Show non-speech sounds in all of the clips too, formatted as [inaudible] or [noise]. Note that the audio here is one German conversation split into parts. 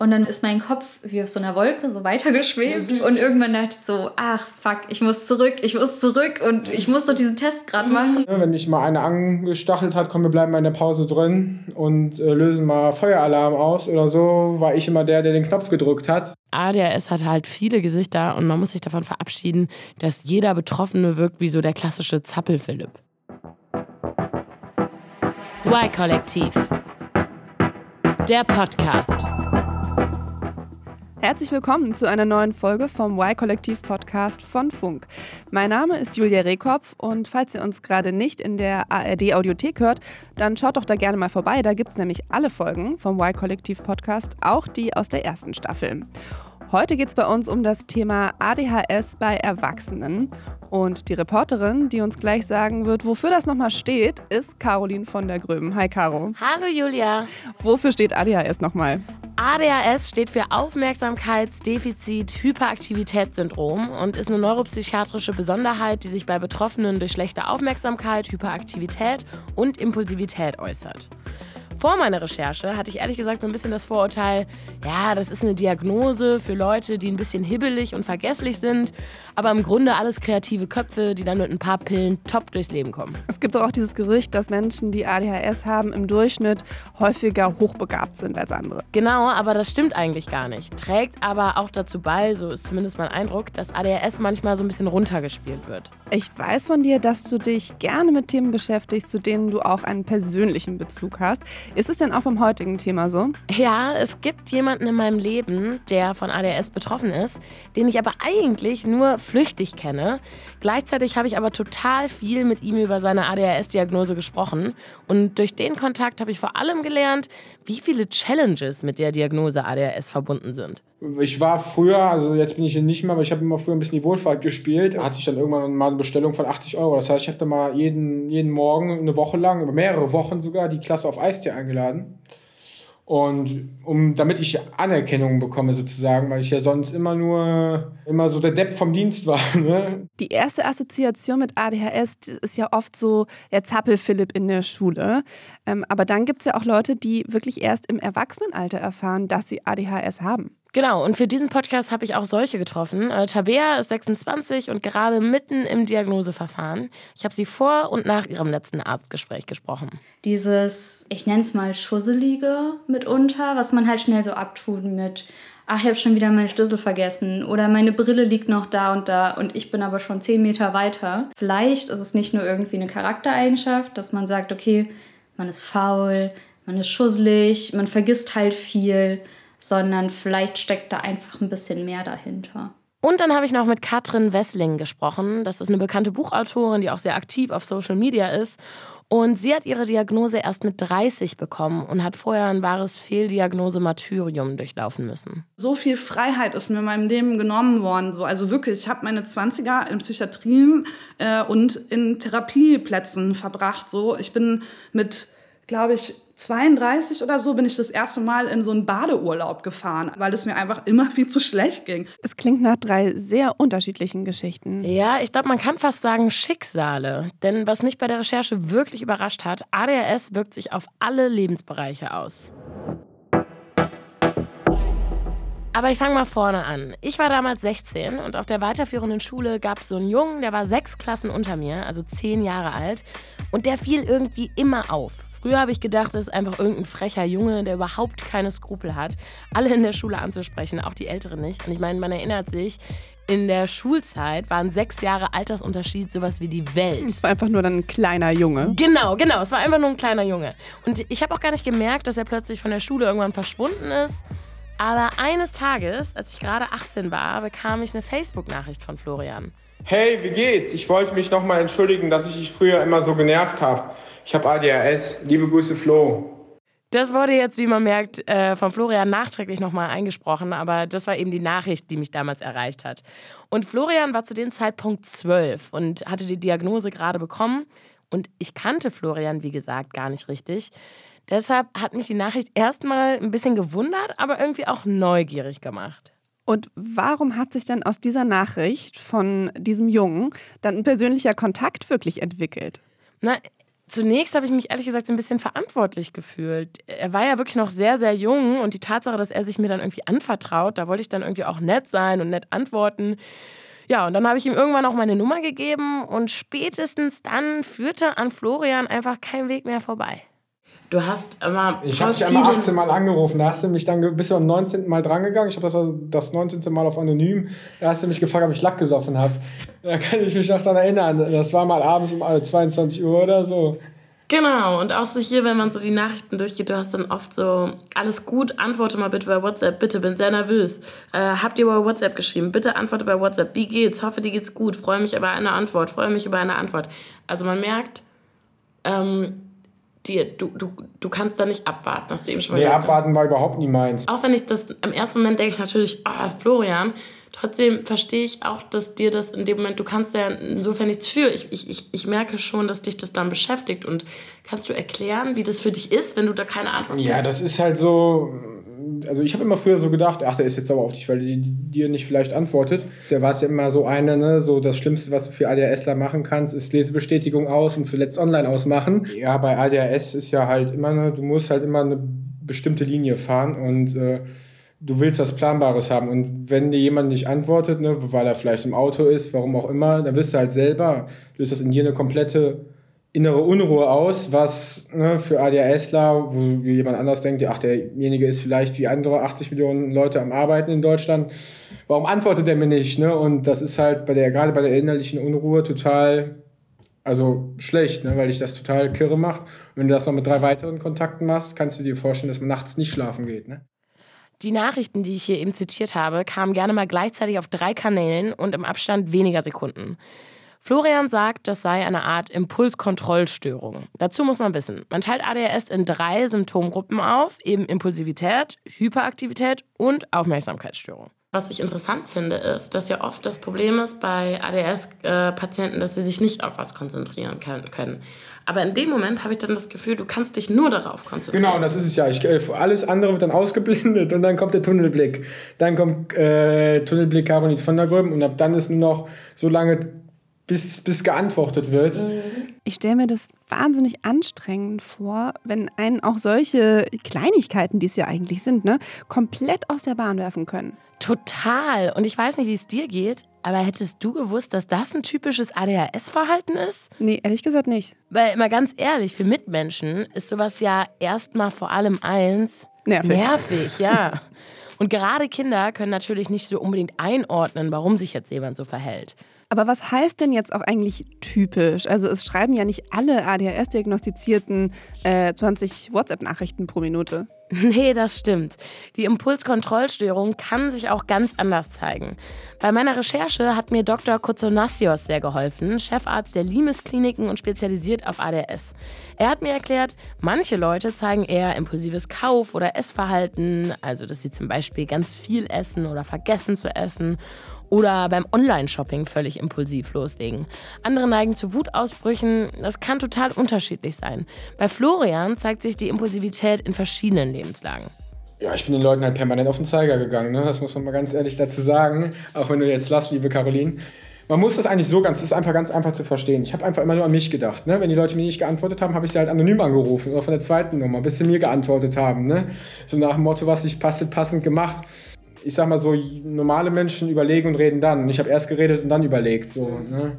Und dann ist mein Kopf wie auf so einer Wolke so weitergeschwebt. Mhm. Und irgendwann dachte ich so, ach fuck, ich muss zurück, ich muss zurück und ich muss doch diesen Test gerade machen. Wenn mich mal eine angestachelt hat, komm, wir bleiben mal in der Pause drin und äh, lösen mal Feueralarm aus oder so, war ich immer der, der den Knopf gedrückt hat. ADHS hat halt viele Gesichter und man muss sich davon verabschieden, dass jeder Betroffene wirkt wie so der klassische Zappel-Philipp. Y-Kollektiv. Der Podcast. Herzlich willkommen zu einer neuen Folge vom Y-Kollektiv-Podcast von Funk. Mein Name ist Julia Rehkopf und falls ihr uns gerade nicht in der ARD-Audiothek hört, dann schaut doch da gerne mal vorbei. Da gibt es nämlich alle Folgen vom Y-Kollektiv-Podcast, auch die aus der ersten Staffel. Heute geht es bei uns um das Thema ADHS bei Erwachsenen. Und die Reporterin, die uns gleich sagen wird, wofür das nochmal steht, ist Caroline von der Gröben. Hi, Caro. Hallo, Julia. Wofür steht ADHS nochmal? ADHS steht für Aufmerksamkeitsdefizit-Hyperaktivitätssyndrom und ist eine neuropsychiatrische Besonderheit, die sich bei Betroffenen durch schlechte Aufmerksamkeit, Hyperaktivität und Impulsivität äußert. Vor meiner Recherche hatte ich ehrlich gesagt so ein bisschen das Vorurteil, ja, das ist eine Diagnose für Leute, die ein bisschen hibbelig und vergesslich sind, aber im Grunde alles kreative Köpfe, die dann mit ein paar Pillen top durchs Leben kommen. Es gibt auch dieses Gerücht, dass Menschen, die ADHS haben, im Durchschnitt häufiger hochbegabt sind als andere. Genau, aber das stimmt eigentlich gar nicht. Trägt aber auch dazu bei, so ist zumindest mein Eindruck, dass ADHS manchmal so ein bisschen runtergespielt wird. Ich weiß von dir, dass du dich gerne mit Themen beschäftigst, zu denen du auch einen persönlichen Bezug hast. Ist es denn auch beim heutigen Thema so? Ja, es gibt jemanden in meinem Leben, der von ADHS betroffen ist, den ich aber eigentlich nur flüchtig kenne. Gleichzeitig habe ich aber total viel mit ihm über seine ADHS-Diagnose gesprochen. Und durch den Kontakt habe ich vor allem gelernt, wie viele Challenges mit der Diagnose ADHS verbunden sind. Ich war früher, also jetzt bin ich hier nicht mehr, aber ich habe immer früher ein bisschen die Wohlfahrt gespielt. Da hatte ich dann irgendwann mal eine Bestellung von 80 Euro. Das heißt, ich habe da mal jeden, jeden Morgen eine Woche lang, über mehrere Wochen sogar, die Klasse auf Eistee eingeladen. Und um, damit ich Anerkennung bekomme sozusagen, weil ich ja sonst immer nur, immer so der Depp vom Dienst war. [laughs] Ne? Die erste Assoziation mit ADHS ist ja oft so der Zappel-Philipp in der Schule. Ähm, aber dann gibt es ja auch Leute, die wirklich erst im Erwachsenenalter erfahren, dass sie ADHS haben. Genau, und für diesen Podcast habe ich auch solche getroffen. Äh, Tabea ist 26 und gerade mitten im Diagnoseverfahren. Ich habe sie vor und nach ihrem letzten Arztgespräch gesprochen. Dieses, ich nenne es mal Schusselige mitunter, was man halt schnell so abtut mit, ach, ich habe schon wieder meinen Schlüssel vergessen oder meine Brille liegt noch da und da und ich bin aber schon 10 Meter weiter. Vielleicht ist es nicht nur irgendwie eine Charaktereigenschaft, dass man sagt, okay, man ist faul, man ist schusselig, man vergisst halt viel sondern vielleicht steckt da einfach ein bisschen mehr dahinter. Und dann habe ich noch mit Katrin Wessling gesprochen. Das ist eine bekannte Buchautorin, die auch sehr aktiv auf Social Media ist. Und sie hat ihre Diagnose erst mit 30 bekommen und hat vorher ein wahres Fehldiagnose-Martyrium durchlaufen müssen. So viel Freiheit ist mir in meinem Leben genommen worden. So, also wirklich, ich habe meine 20er in Psychiatrien äh, und in Therapieplätzen verbracht. So, ich bin mit, glaube ich, 32 oder so bin ich das erste Mal in so einen Badeurlaub gefahren, weil es mir einfach immer [laughs] viel zu schlecht ging. Es klingt nach drei sehr unterschiedlichen Geschichten. Ja, ich glaube, man kann fast sagen Schicksale. Denn was mich bei der Recherche wirklich überrascht hat, ADHS wirkt sich auf alle Lebensbereiche aus. Aber ich fange mal vorne an. Ich war damals 16 und auf der weiterführenden Schule gab es so einen Jungen, der war sechs Klassen unter mir, also zehn Jahre alt. Und der fiel irgendwie immer auf. Früher habe ich gedacht, das ist einfach irgendein frecher Junge, der überhaupt keine Skrupel hat, alle in der Schule anzusprechen, auch die Älteren nicht. Und ich meine, man erinnert sich, in der Schulzeit waren sechs Jahre Altersunterschied sowas wie die Welt. Es war einfach nur dann ein kleiner Junge. Genau, genau. Es war einfach nur ein kleiner Junge. Und ich habe auch gar nicht gemerkt, dass er plötzlich von der Schule irgendwann verschwunden ist. Aber eines Tages, als ich gerade 18 war, bekam ich eine Facebook-Nachricht von Florian. Hey, wie geht's? Ich wollte mich nochmal entschuldigen, dass ich dich früher immer so genervt habe. Ich habe ADHS. Liebe Grüße, Flo. Das wurde jetzt, wie man merkt, äh, von Florian nachträglich nochmal eingesprochen, aber das war eben die Nachricht, die mich damals erreicht hat. Und Florian war zu dem Zeitpunkt zwölf und hatte die Diagnose gerade bekommen. Und ich kannte Florian, wie gesagt, gar nicht richtig. Deshalb hat mich die Nachricht erstmal ein bisschen gewundert, aber irgendwie auch neugierig gemacht. Und warum hat sich denn aus dieser Nachricht von diesem Jungen dann ein persönlicher Kontakt wirklich entwickelt? Na, zunächst habe ich mich ehrlich gesagt so ein bisschen verantwortlich gefühlt. Er war ja wirklich noch sehr, sehr jung und die Tatsache, dass er sich mir dann irgendwie anvertraut, da wollte ich dann irgendwie auch nett sein und nett antworten. Ja, und dann habe ich ihm irgendwann auch meine Nummer gegeben und spätestens dann führte an Florian einfach kein Weg mehr vorbei. Du hast immer. Ich habe dich einmal 18 Mal angerufen. Da hast du mich dann bis am 19. Mal drangegangen. Ich habe das, das 19. Mal auf anonym. Da hast du mich gefragt, ob ich Lack gesoffen habe. Da kann ich mich noch daran erinnern. Das war mal abends um 22 Uhr oder so. Genau, und auch so hier, wenn man so die Nachrichten durchgeht, du hast dann oft so, alles gut, antworte mal bitte bei WhatsApp, bitte, bin sehr nervös. Äh, habt ihr bei WhatsApp geschrieben? Bitte antworte bei WhatsApp. Wie geht's? Hoffe, dir geht's gut. Freue mich über eine Antwort. Freue mich über eine Antwort. Also man merkt, ähm, dir, du, du, du kannst da nicht abwarten, hast du eben schon mal Nee, gesagt. abwarten war überhaupt nie meins. Auch wenn ich das im ersten Moment denke ich natürlich, oh, Florian, trotzdem verstehe ich auch, dass dir das in dem Moment, du kannst ja insofern nichts für. Ich, ich, ich, ich merke schon, dass dich das dann beschäftigt. Und kannst du erklären, wie das für dich ist, wenn du da keine Antwort hast? Ja, das ist halt so, also ich habe immer früher so gedacht, ach, der ist jetzt sauer auf dich, weil die, dir nicht vielleicht antwortet. Da war es ja immer so eine, ne, so das Schlimmste, was du für ADHSler machen kannst, ist Lesebestätigung aus und zuletzt online ausmachen. Ja, bei ADHS ist ja halt immer, ne, du musst halt immer eine bestimmte Linie fahren und äh, du willst was Planbares haben. Und wenn dir jemand nicht antwortet, ne, weil er vielleicht im Auto ist, warum auch immer, dann wirst du halt selber, löst das in dir eine komplette innere Unruhe aus, was ne, für ADHSler, wo jemand anders denkt, ach, derjenige ist vielleicht wie andere 80 Millionen Leute am Arbeiten in Deutschland, warum antwortet er mir nicht? Ne? Und das ist halt bei der, gerade bei der innerlichen Unruhe total, also schlecht, ne? weil dich das total kirre macht. Und wenn du das noch mit drei weiteren Kontakten machst, kannst du dir vorstellen, dass man nachts nicht schlafen geht. Ne? Die Nachrichten, die ich hier eben zitiert habe, kamen gerne mal gleichzeitig auf drei Kanälen und im Abstand weniger Sekunden. Florian sagt, das sei eine Art Impulskontrollstörung. Dazu muss man wissen, man teilt ADHS in drei Symptomgruppen auf, eben Impulsivität, Hyperaktivität und Aufmerksamkeitsstörung. Was ich interessant finde, ist, dass ja oft das Problem ist bei ADS-Patienten, dass sie sich nicht auf was konzentrieren können. Aber in dem Moment habe ich dann das Gefühl, du kannst dich nur darauf konzentrieren. Genau, das ist es ja. Ich, äh, alles andere wird dann ausgeblendet und dann kommt der Tunnelblick. Dann kommt äh, Tunnelblick Caroline von der Gröben und ab dann ist nur noch so lange bis, bis geantwortet wird. Ich stelle mir das wahnsinnig anstrengend vor, wenn einen auch solche Kleinigkeiten, die es ja eigentlich sind, ne, komplett aus der Bahn werfen können. Total. Und ich weiß nicht, wie es dir geht, aber hättest du gewusst, dass das ein typisches ADHS-Verhalten ist? Nee, ehrlich gesagt nicht. Weil, mal ganz ehrlich, für Mitmenschen ist sowas ja erstmal vor allem eins nervig. Nervig, ja. [laughs] Und gerade Kinder können natürlich nicht so unbedingt einordnen, warum sich jetzt jemand so verhält. Aber was heißt denn jetzt auch eigentlich typisch? Also es schreiben ja nicht alle ADHS-Diagnostizierten äh, 20 WhatsApp-Nachrichten pro Minute. [laughs] Nee, das stimmt. Die Impulskontrollstörung kann sich auch ganz anders zeigen. Bei meiner Recherche hat mir Dr. Kozonassios sehr geholfen, Chefarzt der Limes-Kliniken und spezialisiert auf ADS. Er hat mir erklärt, manche Leute zeigen eher impulsives Kauf- oder Essverhalten, also dass sie zum Beispiel ganz viel essen oder vergessen zu essen oder beim Online-Shopping völlig impulsiv loslegen. Andere neigen zu Wutausbrüchen. Das kann total unterschiedlich sein. Bei Florian zeigt sich die Impulsivität in verschiedenen Lebenslagen. Ja, ich bin den Leuten halt permanent auf den Zeiger gegangen. Ne? Das muss man mal ganz ehrlich dazu sagen. Auch wenn du jetzt lachst, liebe Caroline. Man muss das eigentlich so ganz, das ist einfach ganz einfach zu verstehen. Ich habe einfach immer nur an mich gedacht. Ne? Wenn die Leute mir nicht geantwortet haben, habe ich sie halt anonym angerufen oder von der zweiten Nummer, bis sie mir geantwortet haben. Ne? So nach dem Motto, was nicht passt, wird passend gemacht ich sag mal so, normale Menschen überlegen und reden dann. Und ich habe erst geredet und dann überlegt. So, ne?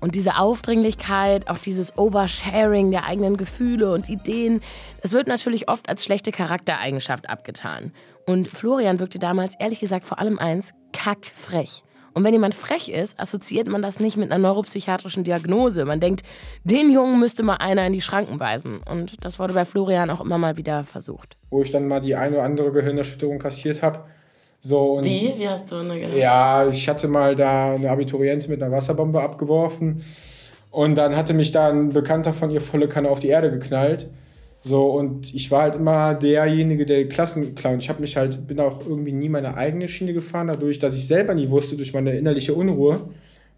Und diese Aufdringlichkeit, auch dieses Oversharing der eigenen Gefühle und Ideen, das wird natürlich oft als schlechte Charaktereigenschaft abgetan. Und Florian wirkte damals, ehrlich gesagt, vor allem eins, kackfrech. Und wenn jemand frech ist, assoziiert man das nicht mit einer neuropsychiatrischen Diagnose. Man denkt, den Jungen müsste mal einer in die Schranken weisen. Und das wurde bei Florian auch immer mal wieder versucht. Wo ich dann mal die eine oder andere Gehirnerschütterung kassiert habe, so, Wie? Wie hast du eine gehabt? Ja, ich hatte mal da eine Abiturientin mit einer Wasserbombe abgeworfen. Und dann hatte mich da ein Bekannter von ihr volle Kanne auf die Erde geknallt. So, und ich war halt immer derjenige, der Klassenclown. Ich habe mich halt, bin auch irgendwie nie meine eigene Schiene gefahren, dadurch, dass ich selber nie wusste, durch meine innerliche Unruhe,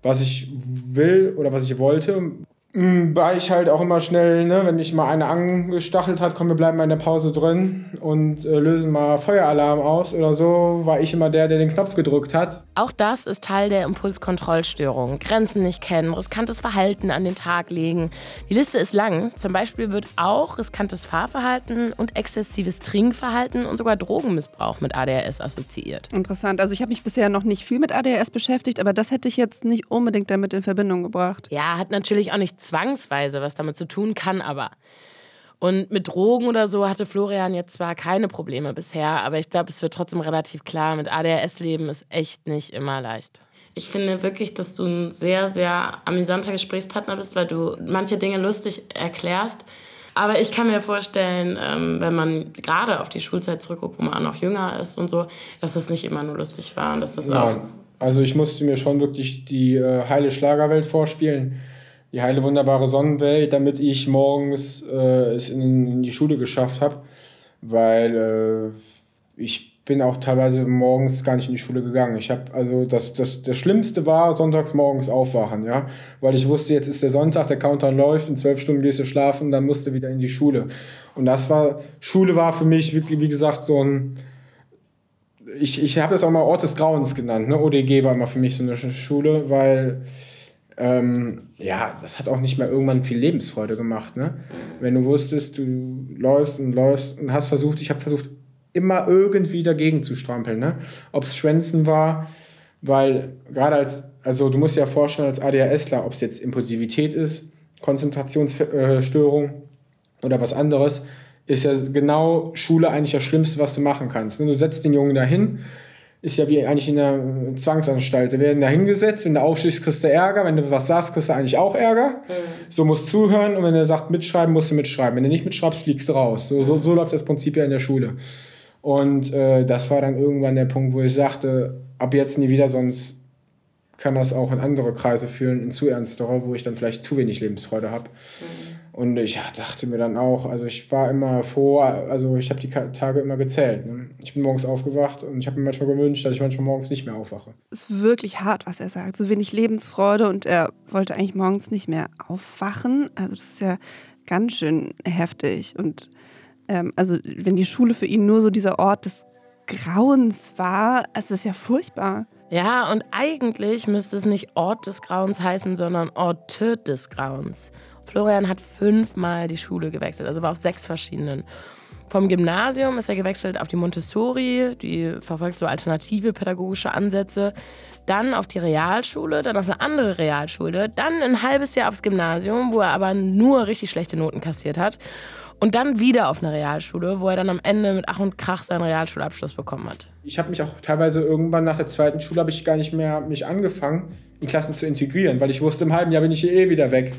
was ich will oder was ich wollte. Mm, war ich halt auch immer schnell, ne, wenn mich mal einer angestachelt hat, komm, wir bleiben mal in der Pause drin und äh, lösen mal Feueralarm aus oder so, war ich immer der, der den Knopf gedrückt hat. Auch das ist Teil der Impulskontrollstörung. Grenzen nicht kennen, riskantes Verhalten an den Tag legen. Die Liste ist lang. Zum Beispiel wird auch riskantes Fahrverhalten und exzessives Trinkverhalten und sogar Drogenmissbrauch mit ADHS assoziiert. Interessant. Also ich habe mich bisher noch nicht viel mit ADHS beschäftigt, aber das hätte ich jetzt nicht unbedingt damit in Verbindung gebracht. Ja, hat natürlich auch nicht zwangsweise was damit zu tun, kann aber. Und mit Drogen oder so hatte Florian jetzt zwar keine Probleme bisher, aber ich glaube, es wird trotzdem relativ klar, mit ADHS-Leben ist echt nicht immer leicht. Ich finde wirklich, dass du ein sehr, sehr amüsanter Gesprächspartner bist, weil du manche Dinge lustig erklärst. Aber ich kann mir vorstellen, ähm, wenn man gerade auf die Schulzeit zurückguckt, wo man auch noch jünger ist und so, dass das nicht immer nur lustig war und dass das Nein. auch. Also ich musste mir schon wirklich die äh, heile Schlagerwelt vorspielen die heile wunderbare Sonnenwelt, damit ich morgens äh, es in, die Schule geschafft habe, weil äh, ich bin auch teilweise morgens gar nicht in die Schule gegangen. Ich habe also das, das das Schlimmste war sonntags morgens aufwachen, ja, weil ich wusste, jetzt ist der Sonntag, der Countdown läuft, in zwölf Stunden gehst du schlafen, dann musst du wieder in die Schule. Und das war Schule war für mich wirklich wie gesagt so ein ich, ich habe das auch mal Ort des Grauens genannt. Ne? ODG war immer für mich so eine Schule, weil ähm, ja, das hat auch nicht mehr irgendwann viel Lebensfreude gemacht. Ne? Wenn du wusstest, du läufst und läufst und hast versucht, ich habe versucht, immer irgendwie dagegen zu strampeln. Ne? Ob es Schwänzen war, weil gerade als, also du musst dir ja vorstellen, als ADHSler, ob es jetzt Impulsivität ist, Konzentrationsstörung oder was anderes, ist ja genau Schule eigentlich das Schlimmste, was du machen kannst. Ne? Du setzt den Jungen dahin, ist ja wie eigentlich in einer Zwangsanstalt. Die werden da hingesetzt, wenn du aufstehst, kriegst du Ärger, wenn du was sagst, kriegst du eigentlich auch Ärger. Mhm. So musst zuhören und wenn er sagt mitschreiben, musst du mitschreiben. Wenn du nicht mitschreibst, fliegst du raus. So, so, so läuft das Prinzip ja in der Schule. Und äh, das war dann irgendwann der Punkt, wo ich sagte, ab jetzt nie wieder, sonst kann das auch in andere Kreise führen, in zu ernstere, wo ich dann vielleicht zu wenig Lebensfreude habe. Mhm. Und ich dachte mir dann auch, also ich war immer froh, also ich habe die Tage immer gezählt. Ne? Ich bin morgens aufgewacht und ich habe mir manchmal gewünscht, dass ich manchmal morgens nicht mehr aufwache. Es ist wirklich hart, was er sagt. So wenig Lebensfreude und er wollte eigentlich morgens nicht mehr aufwachen. Also das ist ja ganz schön heftig. Und ähm, also wenn die Schule für ihn nur so dieser Ort des Grauens war, es ist ja furchtbar. Ja, und eigentlich müsste es nicht Ort des Grauens heißen, sondern Orte des Grauens. Florian hat fünfmal die Schule gewechselt, also war auf sechs verschiedenen. Vom Gymnasium ist er gewechselt auf die Montessori, die verfolgt so alternative pädagogische Ansätze. Dann auf die Realschule, dann auf eine andere Realschule, dann ein halbes Jahr aufs Gymnasium, wo er aber nur richtig schlechte Noten kassiert hat. Und dann wieder auf eine Realschule, wo er dann am Ende mit Ach und Krach seinen Realschulabschluss bekommen hat. Ich habe mich auch teilweise irgendwann nach der zweiten Schule habe ich gar nicht mehr mich angefangen, in Klassen zu integrieren, weil ich wusste, im halben Jahr bin ich eh wieder weg.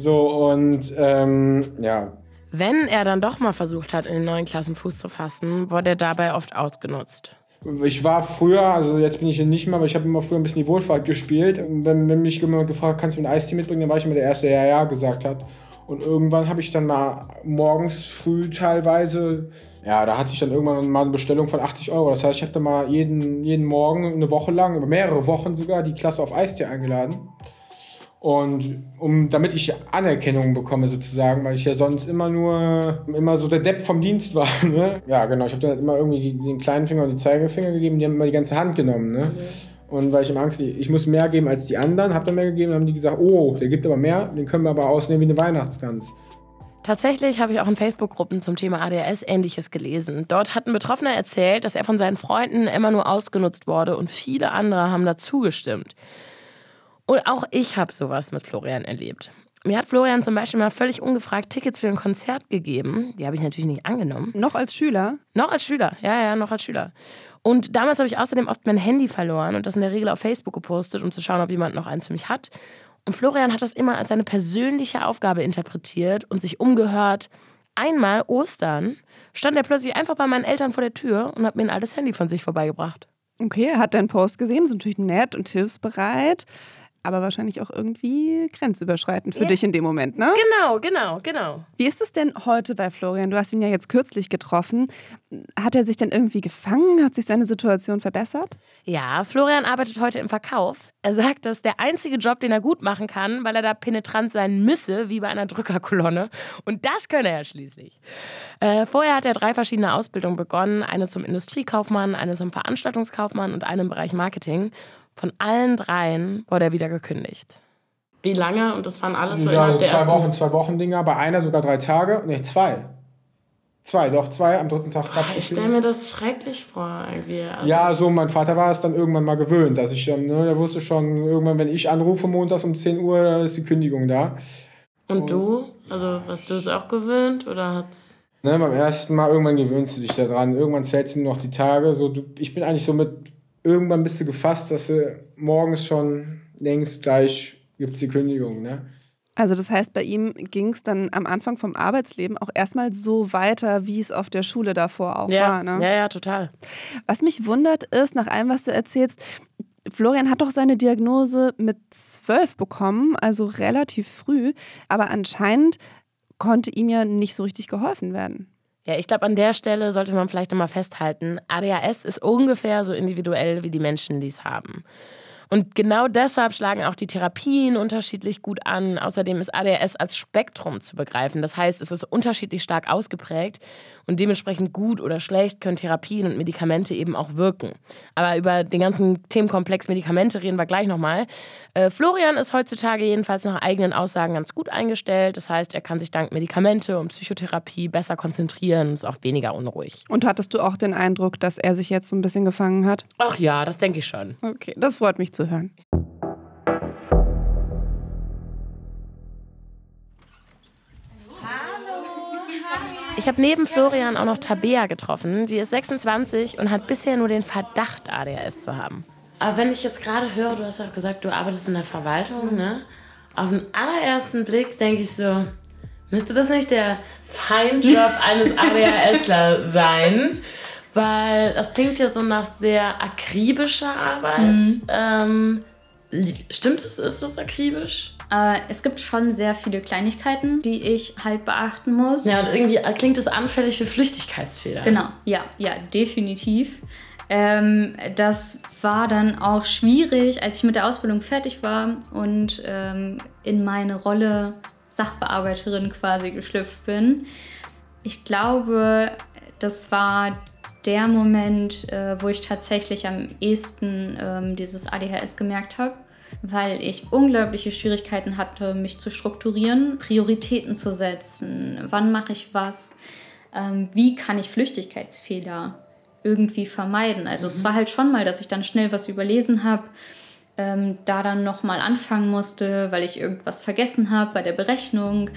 So und ähm, ja. Wenn er dann doch mal versucht hat, in den neuen Klassen Fuß zu fassen, wurde er dabei oft ausgenutzt. Ich war früher, also jetzt bin ich hier nicht mehr, aber ich habe immer früher ein bisschen die Wohlfahrt gespielt. Und wenn, wenn mich jemand gefragt kannst du ein Eistee mitbringen, dann war ich immer der Erste, der ja, ja gesagt hat. Und irgendwann habe ich dann mal morgens früh teilweise, ja, da hatte ich dann irgendwann mal eine Bestellung von 80 Euro. Das heißt, ich habe dann mal jeden, jeden Morgen eine Woche lang, über mehrere Wochen sogar, die Klasse auf Eistee eingeladen. Und um, damit ich Anerkennung bekomme sozusagen, weil ich ja sonst immer nur, immer so der Depp vom Dienst war. [laughs] Ne? Ja, genau. Ich habe dann immer irgendwie die, den kleinen Finger und die Zeigefinger gegeben, die haben immer die ganze Hand genommen. Ne? Mhm. Und weil ich immer Angst, ich muss mehr geben als die anderen, habe dann mehr gegeben, dann haben die gesagt, oh, der gibt aber mehr, den können wir aber ausnehmen wie eine Weihnachtsgans. Tatsächlich habe ich auch in Facebook-Gruppen zum Thema ADHS Ähnliches gelesen. Dort hat ein Betroffener erzählt, dass er von seinen Freunden immer nur ausgenutzt wurde und viele andere haben dazu gestimmt. Und auch ich habe sowas mit Florian erlebt. Mir hat Florian zum Beispiel mal völlig ungefragt Tickets für ein Konzert gegeben. Die habe ich natürlich nicht angenommen. Noch als Schüler? Noch als Schüler, ja, ja, noch als Schüler. Und damals habe ich außerdem oft mein Handy verloren und das in der Regel auf Facebook gepostet, um zu schauen, ob jemand noch eins für mich hat. Und Florian hat das immer als seine persönliche Aufgabe interpretiert und sich umgehört. Einmal Ostern stand er plötzlich einfach bei meinen Eltern vor der Tür und hat mir ein altes Handy von sich vorbeigebracht. Okay, er hat deinen Post gesehen, ist natürlich nett und hilfsbereit. Aber wahrscheinlich auch irgendwie grenzüberschreitend für ja. dich in dem Moment, ne? Genau, genau, genau. Wie ist es denn heute bei Florian? Du hast ihn ja jetzt kürzlich getroffen. Hat er sich denn irgendwie gefangen? Hat sich seine Situation verbessert? Ja, Florian arbeitet heute im Verkauf. Er sagt, das ist der einzige Job, den er gut machen kann, weil er da penetrant sein müsse, wie bei einer Drückerkolonne. Und das könne er schließlich. Äh, vorher hat er drei verschiedene Ausbildungen begonnen. Eine zum Industriekaufmann, eine zum Veranstaltungskaufmann und eine im Bereich Marketing. Von allen dreien wurde er wieder gekündigt. Wie lange? Und das waren alles so ja, also zwei Wochen, zwei Wochen Dinger. Bei einer sogar drei Tage. Ne, zwei. Zwei, doch, zwei. Am dritten Tag gab es. Ich stelle mir das schrecklich vor, irgendwie. Also ja, so, mein Vater war es dann irgendwann mal gewöhnt, dass ich dann, ne, er wusste schon, irgendwann, wenn ich anrufe montags um 10 Uhr, da ist die Kündigung da. Und, Und du? Also, warst du es auch gewöhnt oder hat's. Ne, beim ersten Mal, irgendwann gewöhnst du dich daran. Irgendwann zählst du noch die Tage. So, du, ich bin eigentlich so mit irgendwann bist du gefasst, dass du morgens schon denkst, gleich gibt es die Kündigung. Ne? Also das heißt, bei ihm ging es dann am Anfang vom Arbeitsleben auch erstmal so weiter, wie es auf der Schule davor auch ja, war. Ne? Ja, ja, total. Was mich wundert ist, nach allem, was du erzählst, Florian hat doch seine Diagnose mit zwölf bekommen, also relativ früh, aber anscheinend konnte ihm ja nicht so richtig geholfen werden. Ja, ich glaube, an der Stelle sollte man vielleicht nochmal festhalten, ADHS ist ungefähr so individuell wie die Menschen, die es haben. Und genau deshalb schlagen auch die Therapien unterschiedlich gut an. Außerdem ist ADHS als Spektrum zu begreifen. Das heißt, es ist unterschiedlich stark ausgeprägt und dementsprechend gut oder schlecht können Therapien und Medikamente eben auch wirken. Aber über den ganzen Themenkomplex Medikamente reden wir gleich nochmal. Äh, Florian ist heutzutage jedenfalls nach eigenen Aussagen ganz gut eingestellt. Das heißt, er kann sich dank Medikamente und Psychotherapie besser konzentrieren und ist auch weniger unruhig. Und hattest du auch den Eindruck, dass er sich jetzt so ein bisschen gefangen hat? Ach ja, das denke ich schon. Okay, das freut mich zu zu hören. Ich habe neben Florian auch noch Tabea getroffen. Sie ist 26 und hat bisher nur den Verdacht, ADHS zu haben. Aber wenn ich jetzt gerade höre, du hast auch gesagt, du arbeitest in der Verwaltung, ne? Auf den allerersten Blick denke ich so, müsste das nicht der Feinjob [laughs] eines ADHSler sein? Weil das klingt ja so nach sehr akribischer Arbeit. Mhm. Ähm, stimmt es? Ist das akribisch? Äh, es gibt schon sehr viele Kleinigkeiten, die ich halt beachten muss. Ja, und irgendwie klingt es anfällig für Flüchtigkeitsfehler. Genau, ja, ja, definitiv. Ähm, das war dann auch schwierig, als ich mit der Ausbildung fertig war und ähm, in meine Rolle Sachbearbeiterin quasi geschlüpft bin. Ich glaube, das war der Moment, äh, wo ich tatsächlich am ehesten ähm, dieses ADHS gemerkt habe, weil ich unglaubliche Schwierigkeiten hatte, mich zu strukturieren, Prioritäten zu setzen, wann mache ich was, ähm, wie kann ich Flüchtigkeitsfehler irgendwie vermeiden. Also mhm. es war halt schon mal, dass ich dann schnell was überlesen habe, ähm, da dann nochmal anfangen musste, weil ich irgendwas vergessen habe bei der Berechnung.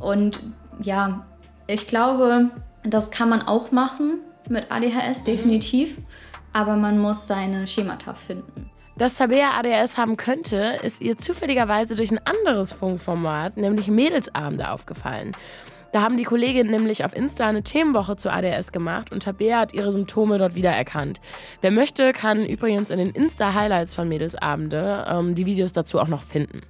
Und ja, ich glaube, das kann man auch machen, mit ADHS, definitiv. Aber man muss seine Schemata finden. Dass Tabea ADHS haben könnte, ist ihr zufälligerweise durch ein anderes Funkformat, nämlich Mädelsabende, aufgefallen. Da haben die Kolleginnen nämlich auf Insta eine Themenwoche zu ADHS gemacht und Tabea hat ihre Symptome dort wiedererkannt. Wer möchte, kann übrigens in den Insta-Highlights von Mädelsabende ähm, die Videos dazu auch noch finden.